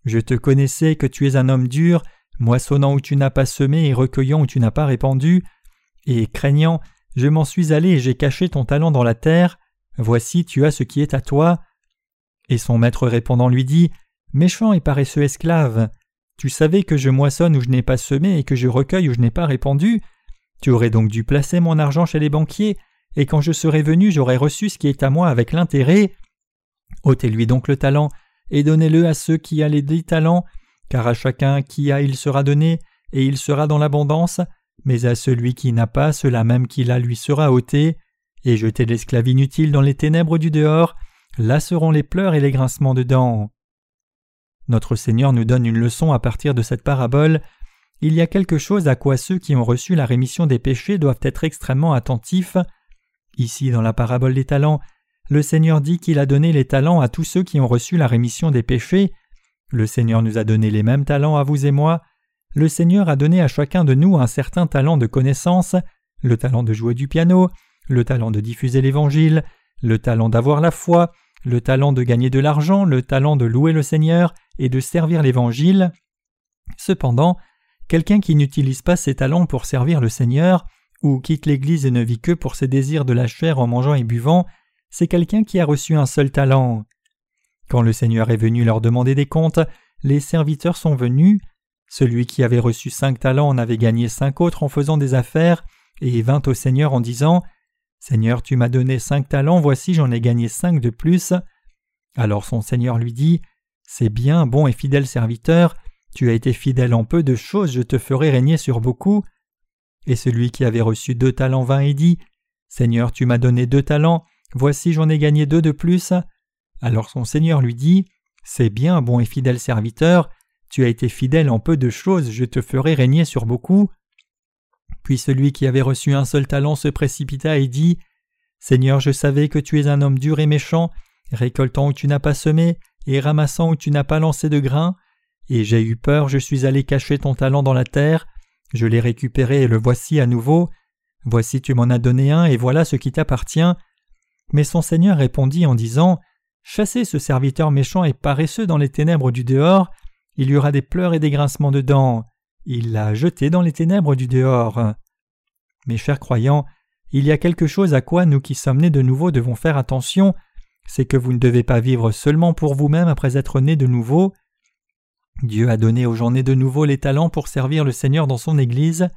je te connaissais que tu es un homme dur, moissonnant où tu n'as pas semé et recueillant où tu n'as pas répandu, et craignant, je m'en suis allé et j'ai caché ton talent dans la terre, voici tu as ce qui est à toi. Et son maître répondant lui dit Méchant et paresseux esclave, tu savais que je moissonne où je n'ai pas semé et que je recueille où je n'ai pas répandu. Tu aurais donc dû placer mon argent chez les banquiers, et quand je serais venu j'aurais reçu ce qui est à moi avec l'intérêt. ôtez-lui donc le talent, et donnez-le à ceux qui a les dix talents, car à chacun qui a il sera donné, et il sera dans l'abondance, mais à celui qui n'a pas, cela même qu'il a lui sera ôté, et jetez l'esclave inutile dans les ténèbres du dehors, là seront les pleurs et les grincements de dents. Notre Seigneur nous donne une leçon à partir de cette parabole. Il y a quelque chose à quoi ceux qui ont reçu la rémission des péchés doivent être extrêmement attentifs. Ici, dans la parabole des talents, le Seigneur dit qu'il a donné les talents à tous ceux qui ont reçu la rémission des péchés. Le Seigneur nous a donné les mêmes talents à vous et moi. Le Seigneur a donné à chacun de nous un certain talent de connaissance, le talent de jouer du piano, le talent de diffuser l'Évangile, le talent d'avoir la foi, le talent de gagner de l'argent, le talent de louer le Seigneur et de servir l'Évangile. Cependant, quelqu'un qui n'utilise pas ses talents pour servir le Seigneur, ou quitte l'Église et ne vit que pour ses désirs de la chair en mangeant et buvant, c'est quelqu'un qui a reçu un seul talent. Quand le Seigneur est venu leur demander des comptes, les serviteurs sont venus. Celui qui avait reçu cinq talents en avait gagné cinq autres en faisant des affaires, et vint au Seigneur en disant Seigneur, tu m'as donné cinq talents, voici j'en ai gagné cinq de plus. Alors son Seigneur lui dit C'est bien, bon et fidèle serviteur, tu as été fidèle en peu de choses, je te ferai régner sur beaucoup. Et celui qui avait reçu deux talents vint et dit Seigneur, tu m'as donné deux talents, voici j'en ai gagné deux de plus. Alors son Seigneur lui dit C'est bien, bon et fidèle serviteur, tu as été fidèle en peu de choses, je te ferai régner sur beaucoup. Puis celui qui avait reçu un seul talent se précipita et dit Seigneur, je savais que tu es un homme dur et méchant, récoltant où tu n'as pas semé, et ramassant où tu n'as pas lancé de grains. Et j'ai eu peur, je suis allé cacher ton talent dans la terre. Je l'ai récupéré et le voici à nouveau. Voici tu m'en as donné un, et voilà ce qui t'appartient. Mais son Seigneur répondit en disant Chassez ce serviteur méchant et paresseux dans les ténèbres du dehors, il y aura des pleurs et des grincements de dents. Il l'a jeté dans les ténèbres du dehors. Mes chers croyants, il y a quelque chose à quoi nous qui sommes nés de nouveau devons faire attention, c'est que vous ne devez pas vivre seulement pour vous-même après être nés de nouveau. Dieu a donné aux gens nés de nouveau les talents pour servir le Seigneur dans son Église.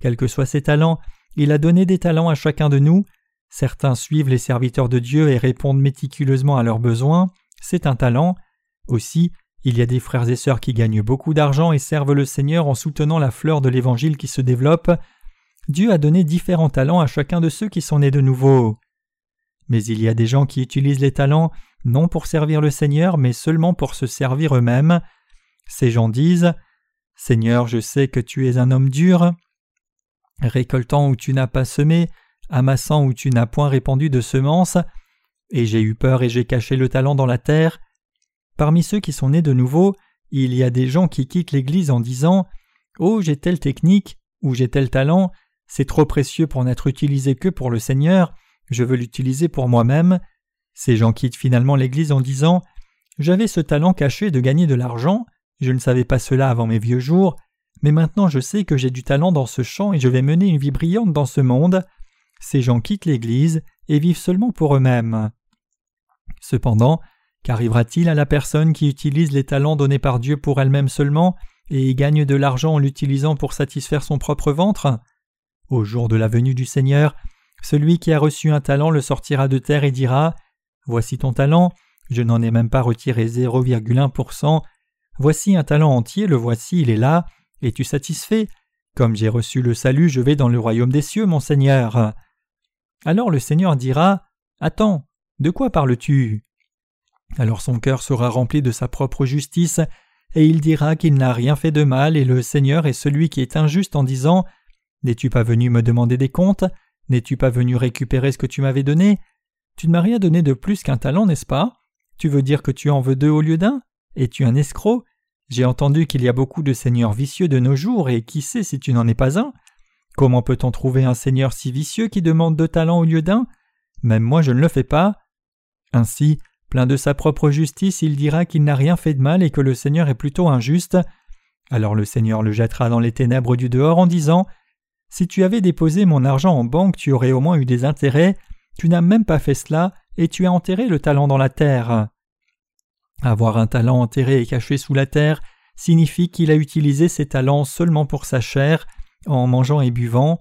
Quels que soient ces talents, il a donné des talents à chacun de nous. Certains suivent les serviteurs de Dieu et répondent méticuleusement à leurs besoins. C'est un talent. Aussi, il y a des frères et sœurs qui gagnent beaucoup d'argent et servent le Seigneur en soutenant la fleur de l'Évangile qui se développe. Dieu a donné différents talents à chacun de ceux qui sont nés de nouveau. Mais il y a des gens qui utilisent les talents non pour servir le Seigneur, mais seulement pour se servir eux-mêmes. Ces gens disent Seigneur, je sais que tu es un homme dur, récoltant où tu n'as pas semé, amassant où tu n'as point répandu de semences, et j'ai eu peur et j'ai caché le talent dans la terre, Parmi ceux qui sont nés de nouveau, il y a des gens qui quittent l'Église en disant Oh, j'ai telle technique, ou j'ai tel talent, c'est trop précieux pour n'être utilisé que pour le Seigneur, je veux l'utiliser pour moi-même. Ces gens quittent finalement l'Église en disant J'avais ce talent caché de gagner de l'argent, je ne savais pas cela avant mes vieux jours, mais maintenant je sais que j'ai du talent dans ce champ et je vais mener une vie brillante dans ce monde. Ces gens quittent l'Église et vivent seulement pour eux-mêmes. Cependant, Qu'arrivera-t-il à la personne qui utilise les talents donnés par Dieu pour elle-même seulement et gagne de l'argent en l'utilisant pour satisfaire son propre ventre? Au jour de la venue du Seigneur, celui qui a reçu un talent le sortira de terre et dira Voici ton talent, je n'en ai même pas retiré 0,1%. Voici un talent entier, le voici, il est là. Es-tu satisfait Comme j'ai reçu le salut, je vais dans le royaume des cieux, mon Seigneur. Alors le Seigneur dira Attends, de quoi parles-tu? Alors son cœur sera rempli de sa propre justice, et il dira qu'il n'a rien fait de mal, et le Seigneur est celui qui est injuste en disant N'es-tu pas venu me demander des comptes? N'es-tu pas venu récupérer ce que tu m'avais donné? Tu ne m'as rien donné de plus qu'un talent, n'est-ce pas? Tu veux dire que tu en veux deux au lieu d'un? Es-tu un escroc? J'ai entendu qu'il y a beaucoup de seigneurs vicieux de nos jours, et qui sait si tu n'en es pas un? Comment peut-on trouver un seigneur si vicieux qui demande deux talents au lieu d'un? Même moi je ne le fais pas. Ainsi, plein de sa propre justice, il dira qu'il n'a rien fait de mal et que le Seigneur est plutôt injuste. Alors le Seigneur le jettera dans les ténèbres du dehors en disant Si tu avais déposé mon argent en banque, tu aurais au moins eu des intérêts, tu n'as même pas fait cela, et tu as enterré le talent dans la terre. Avoir un talent enterré et caché sous la terre signifie qu'il a utilisé ses talents seulement pour sa chair, en mangeant et buvant.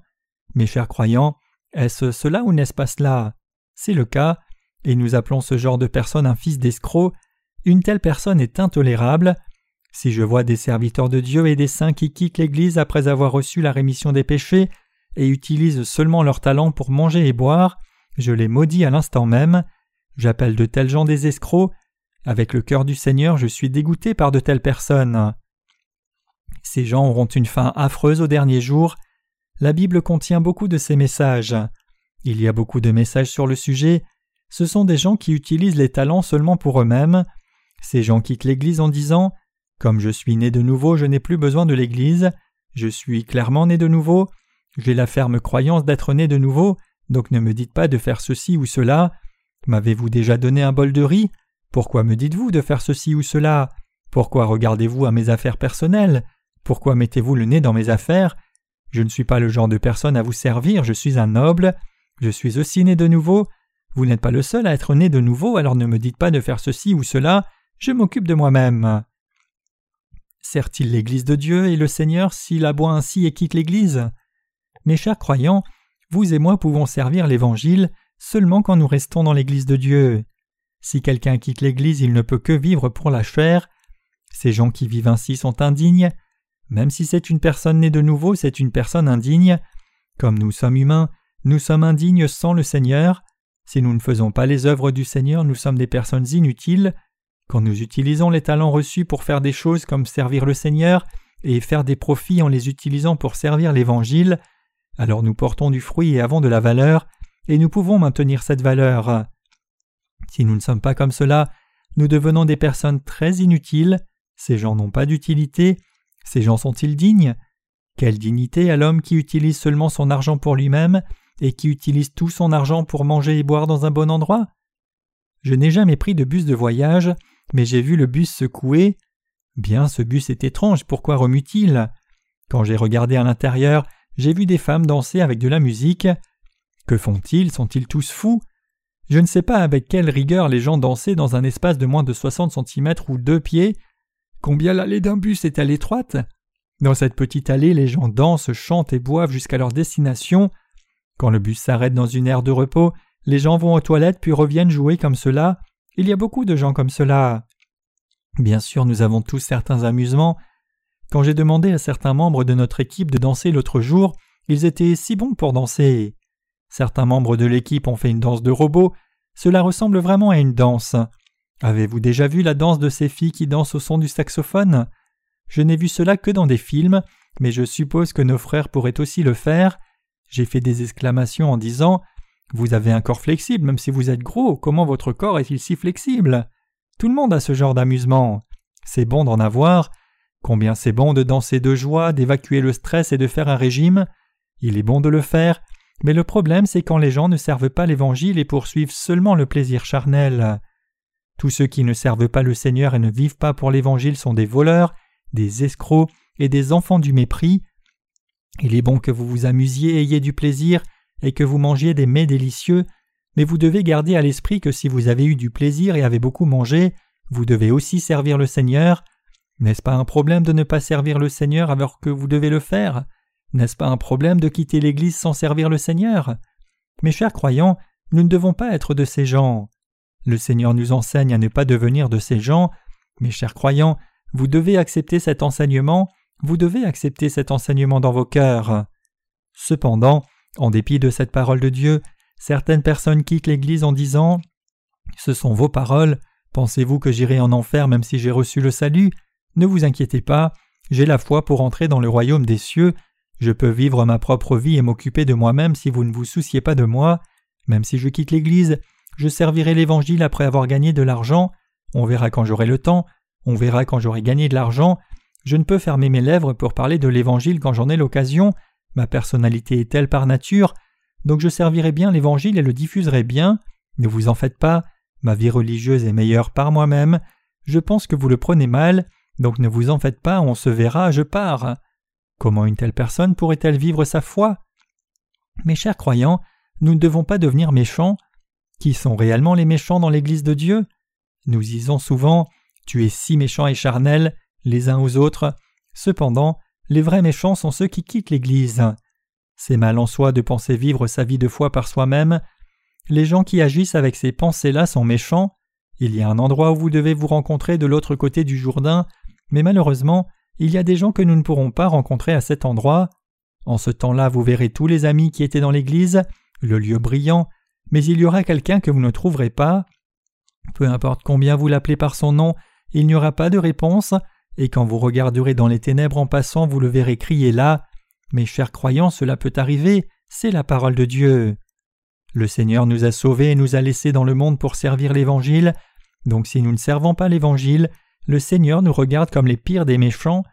Mes chers croyants, est-ce cela ou n'est-ce pas cela? C'est le cas, et nous appelons ce genre de personne un fils d'escroc. Une telle personne est intolérable. Si je vois des serviteurs de Dieu et des saints qui quittent l'Église après avoir reçu la rémission des péchés et utilisent seulement leur talent pour manger et boire, je les maudis à l'instant même. J'appelle de tels gens des escrocs. Avec le cœur du Seigneur, je suis dégoûté par de telles personnes. Ces gens auront une fin affreuse au dernier jour. La Bible contient beaucoup de ces messages. Il y a beaucoup de messages sur le sujet. Ce sont des gens qui utilisent les talents seulement pour eux-mêmes. Ces gens quittent l'Église en disant Comme je suis né de nouveau, je n'ai plus besoin de l'Église. Je suis clairement né de nouveau. J'ai la ferme croyance d'être né de nouveau, donc ne me dites pas de faire ceci ou cela. M'avez-vous déjà donné un bol de riz? Pourquoi me dites-vous de faire ceci ou cela? Pourquoi regardez-vous à mes affaires personnelles? Pourquoi mettez-vous le nez dans mes affaires? Je ne suis pas le genre de personne à vous servir, je suis un noble, je suis aussi né de nouveau. Vous n'êtes pas le seul à être né de nouveau, alors ne me dites pas de faire ceci ou cela, je m'occupe de moi-même. Sert-il l'Église de Dieu et le Seigneur s'il aboie ainsi et quitte l'Église? Mes chers croyants, vous et moi pouvons servir l'Évangile seulement quand nous restons dans l'Église de Dieu. Si quelqu'un quitte l'Église, il ne peut que vivre pour la chair. Ces gens qui vivent ainsi sont indignes, même si c'est une personne née de nouveau, c'est une personne indigne. Comme nous sommes humains, nous sommes indignes sans le Seigneur. Si nous ne faisons pas les œuvres du Seigneur, nous sommes des personnes inutiles. Quand nous utilisons les talents reçus pour faire des choses comme servir le Seigneur et faire des profits en les utilisant pour servir l'Évangile, alors nous portons du fruit et avons de la valeur, et nous pouvons maintenir cette valeur. Si nous ne sommes pas comme cela, nous devenons des personnes très inutiles, ces gens n'ont pas d'utilité, ces gens sont-ils dignes? Quelle dignité à l'homme qui utilise seulement son argent pour lui-même et qui utilise tout son argent pour manger et boire dans un bon endroit? Je n'ai jamais pris de bus de voyage, mais j'ai vu le bus secouer. Bien, ce bus est étrange, pourquoi remue-t-il? Quand j'ai regardé à l'intérieur, j'ai vu des femmes danser avec de la musique. Que font-ils? Sont-ils tous fous? Je ne sais pas avec quelle rigueur les gens dansaient dans un espace de moins de 60 cm ou deux pieds, Combien l'allée d'un bus est-elle étroite Dans cette petite allée, les gens dansent, chantent et boivent jusqu'à leur destination. Quand le bus s'arrête dans une aire de repos, les gens vont aux toilettes puis reviennent jouer comme cela. Il y a beaucoup de gens comme cela. Bien sûr, nous avons tous certains amusements. Quand j'ai demandé à certains membres de notre équipe de danser l'autre jour, ils étaient si bons pour danser. Certains membres de l'équipe ont fait une danse de robot. Cela ressemble vraiment à une danse. Avez-vous déjà vu la danse de ces filles qui dansent au son du saxophone? Je n'ai vu cela que dans des films, mais je suppose que nos frères pourraient aussi le faire. J'ai fait des exclamations en disant Vous avez un corps flexible, même si vous êtes gros, comment votre corps est-il si flexible? Tout le monde a ce genre d'amusement. C'est bon d'en avoir. Combien c'est bon de danser de joie, d'évacuer le stress et de faire un régime? Il est bon de le faire, mais le problème c'est quand les gens ne servent pas l'Évangile et poursuivent seulement le plaisir charnel. Tous ceux qui ne servent pas le Seigneur et ne vivent pas pour l'Évangile sont des voleurs, des escrocs et des enfants du mépris. Il est bon que vous vous amusiez, ayez du plaisir, et que vous mangiez des mets délicieux, mais vous devez garder à l'esprit que si vous avez eu du plaisir et avez beaucoup mangé, vous devez aussi servir le Seigneur. N'est-ce pas un problème de ne pas servir le Seigneur alors que vous devez le faire? N'est-ce pas un problème de quitter l'Église sans servir le Seigneur? Mes chers croyants, nous ne devons pas être de ces gens. Le Seigneur nous enseigne à ne pas devenir de ces gens. Mes chers croyants, vous devez accepter cet enseignement, vous devez accepter cet enseignement dans vos cœurs. Cependant, en dépit de cette parole de Dieu, certaines personnes quittent l'Église en disant Ce sont vos paroles, pensez-vous que j'irai en enfer même si j'ai reçu le salut? Ne vous inquiétez pas, j'ai la foi pour entrer dans le royaume des cieux, je peux vivre ma propre vie et m'occuper de moi-même si vous ne vous souciez pas de moi, même si je quitte l'Église, je servirai l'Évangile après avoir gagné de l'argent, on verra quand j'aurai le temps, On verra quand j'aurai gagné de l'argent. Je ne peux fermer mes lèvres pour parler de l'Évangile quand j'en ai l'occasion. Ma personnalité est telle par nature. Donc je servirai bien l'Évangile et le diffuserai bien. Ne vous en faites pas. Ma vie religieuse est meilleure par moi-même. Je pense que vous le prenez mal. Donc ne vous en faites pas, on se verra, je pars. Comment une telle personne pourrait-elle vivre sa foi? Mes chers croyants, nous ne devons pas devenir méchants. Qui sont réellement les méchants dans l'Église de Dieu? Nous disons souvent Tu es si méchant et charnel, les uns aux autres. Cependant, les vrais méchants sont ceux qui quittent l'Église. C'est mal en soi de penser vivre sa vie de foi par soi-même. Les gens qui agissent avec ces pensées-là sont méchants. Il y a un endroit où vous devez vous rencontrer de l'autre côté du Jourdain, mais malheureusement, il y a des gens que nous ne pourrons pas rencontrer à cet endroit. En ce temps-là, vous verrez tous les amis qui étaient dans l'église, le lieu brillant, mais il y aura quelqu'un que vous ne trouverez pas. Peu importe combien vous l'appelez par son nom, il n'y aura pas de réponse, et quand vous regarderez dans les ténèbres en passant, vous le verrez crier là. Mes chers croyants, cela peut arriver, c'est la parole de Dieu. Le Seigneur nous a sauvés et nous a laissés dans le monde pour servir l'Évangile, donc si nous ne servons pas l'Évangile, le Seigneur nous regarde comme les pires des méchants.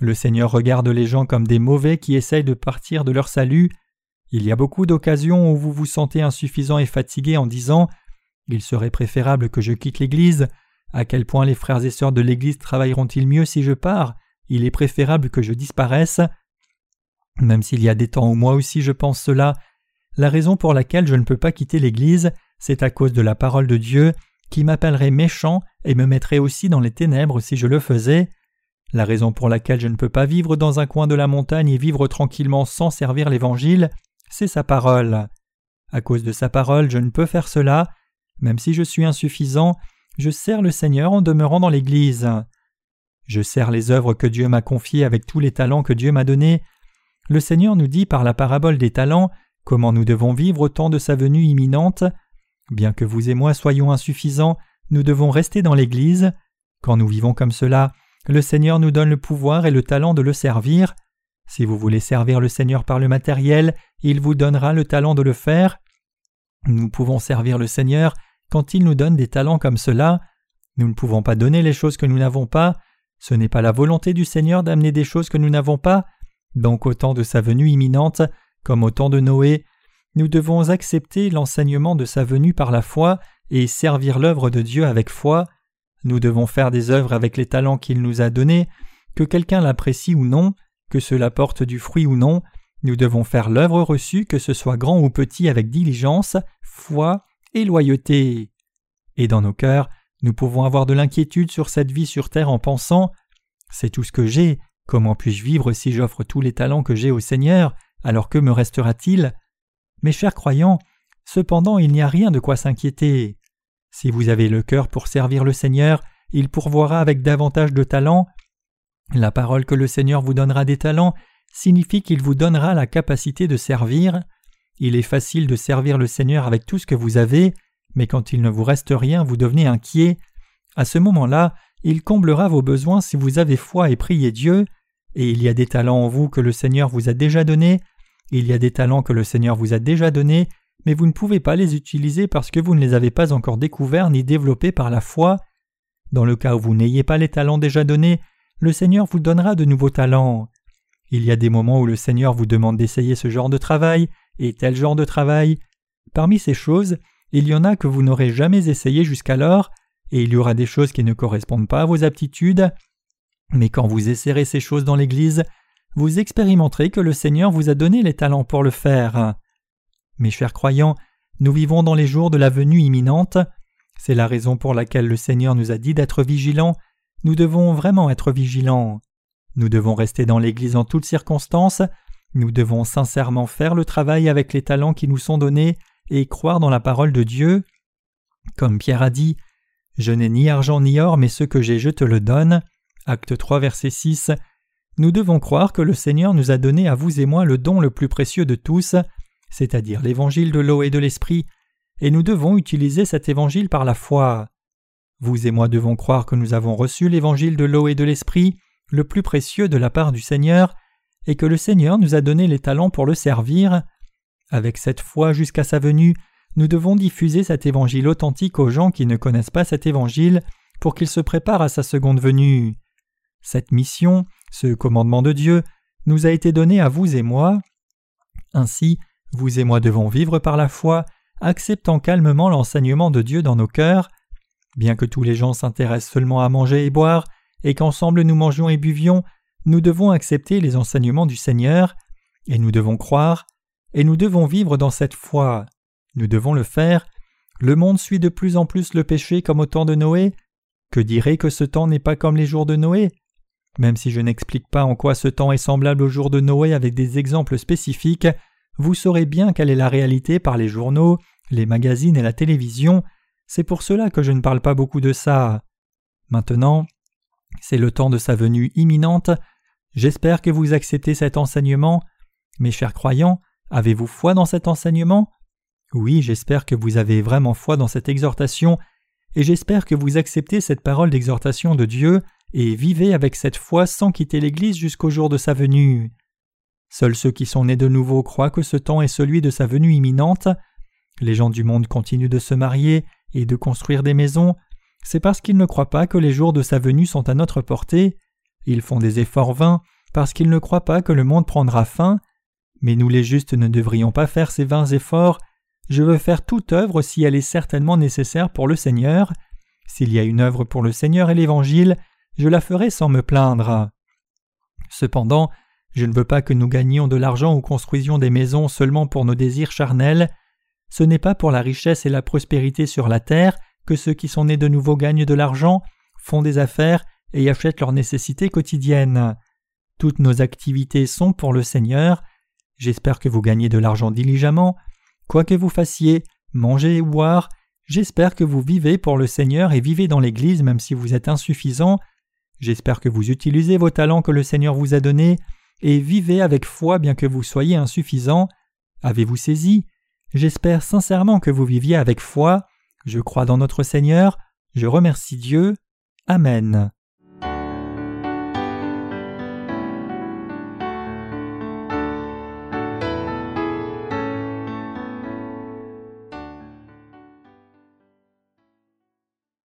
Le Seigneur regarde les gens comme des mauvais qui essayent de partir de leur salut. Il y a beaucoup d'occasions où vous vous sentez insuffisant et fatigué en disant Il serait préférable que je quitte l'Église. À quel point les frères et sœurs de l'Église travailleront-ils mieux si je pars? Il est préférable que je disparaisse. Même s'il y a des temps où moi aussi je pense cela, la raison pour laquelle je ne peux pas quitter l'Église, c'est à cause de la parole de Dieu qui m'appellerait méchant et me mettrait aussi dans les ténèbres si je le faisais. La raison pour laquelle je ne peux pas vivre dans un coin de la montagne et vivre tranquillement sans servir l'Évangile, c'est sa parole. À cause de sa parole, je ne peux faire cela. Même si je suis insuffisant, je sers le Seigneur en demeurant dans l'Église. Je sers les œuvres que Dieu m'a confiées avec tous les talents que Dieu m'a donnés. Le Seigneur nous dit par la parabole des talents comment nous devons vivre au temps de sa venue imminente. Bien que vous et moi soyons insuffisants, nous devons rester dans l'Église. Quand nous vivons comme cela, le Seigneur nous donne le pouvoir et le talent de le servir. Si vous voulez servir le Seigneur par le matériel, il vous donnera le talent de le faire. Nous pouvons servir le Seigneur quand il nous donne des talents comme cela. Nous ne pouvons pas donner les choses que nous n'avons pas. Ce n'est pas la volonté du Seigneur d'amener des choses que nous n'avons pas. Donc au temps de sa venue imminente, comme au temps de Noé, nous devons accepter l'enseignement de sa venue par la foi et servir l'œuvre de Dieu avec foi. Nous devons faire des œuvres avec les talents qu'il nous a donnés, que quelqu'un l'apprécie ou non, que cela porte du fruit ou non, nous devons faire l'œuvre reçue, que ce soit grand ou petit, avec diligence, foi et loyauté. Et dans nos cœurs, nous pouvons avoir de l'inquiétude sur cette vie sur terre en pensant C'est tout ce que j'ai, comment puis-je vivre si j'offre tous les talents que j'ai au Seigneur, alors que me restera-t-il? Mes chers croyants, cependant il n'y a rien de quoi s'inquiéter. Si vous avez le cœur pour servir le Seigneur, il pourvoira avec davantage de talent. La parole que le Seigneur vous donnera des talents signifie qu'il vous donnera la capacité de servir. Il est facile de servir le Seigneur avec tout ce que vous avez, mais quand il ne vous reste rien, vous devenez inquiet. À ce moment-là, il comblera vos besoins si vous avez foi et priez Dieu, et il y a des talents en vous que le Seigneur vous a déjà donnés, il y a des talents que le Seigneur vous a déjà donnés, mais vous ne pouvez pas les utiliser parce que vous ne les avez pas encore découverts ni développés par la foi. Dans le cas où vous n'ayez pas les talents déjà donnés, le Seigneur vous donnera de nouveaux talents. Il y a des moments où le Seigneur vous demande d'essayer ce genre de travail et tel genre de travail. Parmi ces choses, il y en a que vous n'aurez jamais essayé jusqu'alors, et il y aura des choses qui ne correspondent pas à vos aptitudes. Mais quand vous essayerez ces choses dans l'Église, vous expérimenterez que le Seigneur vous a donné les talents pour le faire. Mes chers croyants, nous vivons dans les jours de la venue imminente. C'est la raison pour laquelle le Seigneur nous a dit d'être vigilants. Nous devons vraiment être vigilants. Nous devons rester dans l'Église en toutes circonstances. Nous devons sincèrement faire le travail avec les talents qui nous sont donnés et croire dans la parole de Dieu. Comme Pierre a dit, Je n'ai ni argent ni or, mais ce que j'ai, je te le donne. Acte 3, verset 6. Nous devons croire que le Seigneur nous a donné à vous et moi le don le plus précieux de tous, c'est-à-dire l'évangile de l'eau et de l'esprit, et nous devons utiliser cet évangile par la foi. Vous et moi devons croire que nous avons reçu l'évangile de l'eau et de l'esprit, le plus précieux de la part du Seigneur, et que le Seigneur nous a donné les talents pour le servir. Avec cette foi jusqu'à sa venue, nous devons diffuser cet évangile authentique aux gens qui ne connaissent pas cet évangile pour qu'il se prépare à sa seconde venue. Cette mission, ce commandement de Dieu, nous a été donné à vous et moi. Ainsi, vous et moi devons vivre par la foi, acceptant calmement l'enseignement de Dieu dans nos cœurs. Bien que tous les gens s'intéressent seulement à manger et boire, et qu'ensemble nous mangions et buvions, nous devons accepter les enseignements du Seigneur, et nous devons croire, et nous devons vivre dans cette foi. Nous devons le faire. Le monde suit de plus en plus le péché comme au temps de Noé. Que dirait que ce temps n'est pas comme les jours de Noé? Même si je n'explique pas en quoi ce temps est semblable aux jours de Noé avec des exemples spécifiques, vous saurez bien quelle est la réalité par les journaux, les magazines et la télévision. C'est pour cela que je ne parle pas beaucoup de ça. Maintenant, c'est le temps de sa venue imminente. J'espère que vous acceptez cet enseignement. Mes chers croyants, avez-vous foi dans cet enseignement? Oui, j'espère que vous avez vraiment foi dans cette exhortation, et j'espère que vous acceptez cette parole d'exhortation de Dieu et vivez avec cette foi sans quitter l'Église jusqu'au jour de sa venue. Seuls ceux qui sont nés de nouveau croient que ce temps est celui de sa venue imminente. Les gens du monde continuent de se marier et de construire des maisons, c'est parce qu'ils ne croient pas que les jours de sa venue sont à notre portée. Ils font des efforts vains parce qu'ils ne croient pas que le monde prendra fin. Mais nous les justes ne devrions pas faire ces vains efforts. Je veux faire toute œuvre si elle est certainement nécessaire pour le Seigneur. S'il y a une œuvre pour le Seigneur et l'Évangile, je la ferai sans me plaindre. Cependant, je ne veux pas que nous gagnions de l'argent ou construisions des maisons seulement pour nos désirs charnels. Ce n'est pas pour la richesse et la prospérité sur la terre que ceux qui sont nés de nouveau gagnent de l'argent, font des affaires et achètent leurs nécessités quotidiennes. Toutes nos activités sont pour le Seigneur. J'espère que vous gagnez de l'argent diligemment. Quoi que vous fassiez, manger ou boire, j'espère que vous vivez pour le Seigneur et vivez dans l'Église même si vous êtes insuffisant. J'espère que vous utilisez vos talents que le Seigneur vous a donnés et vivez avec foi bien que vous soyez insuffisant. Avez-vous saisi? J'espère sincèrement que vous viviez avec foi. Je crois dans notre Seigneur, je remercie Dieu. Amen.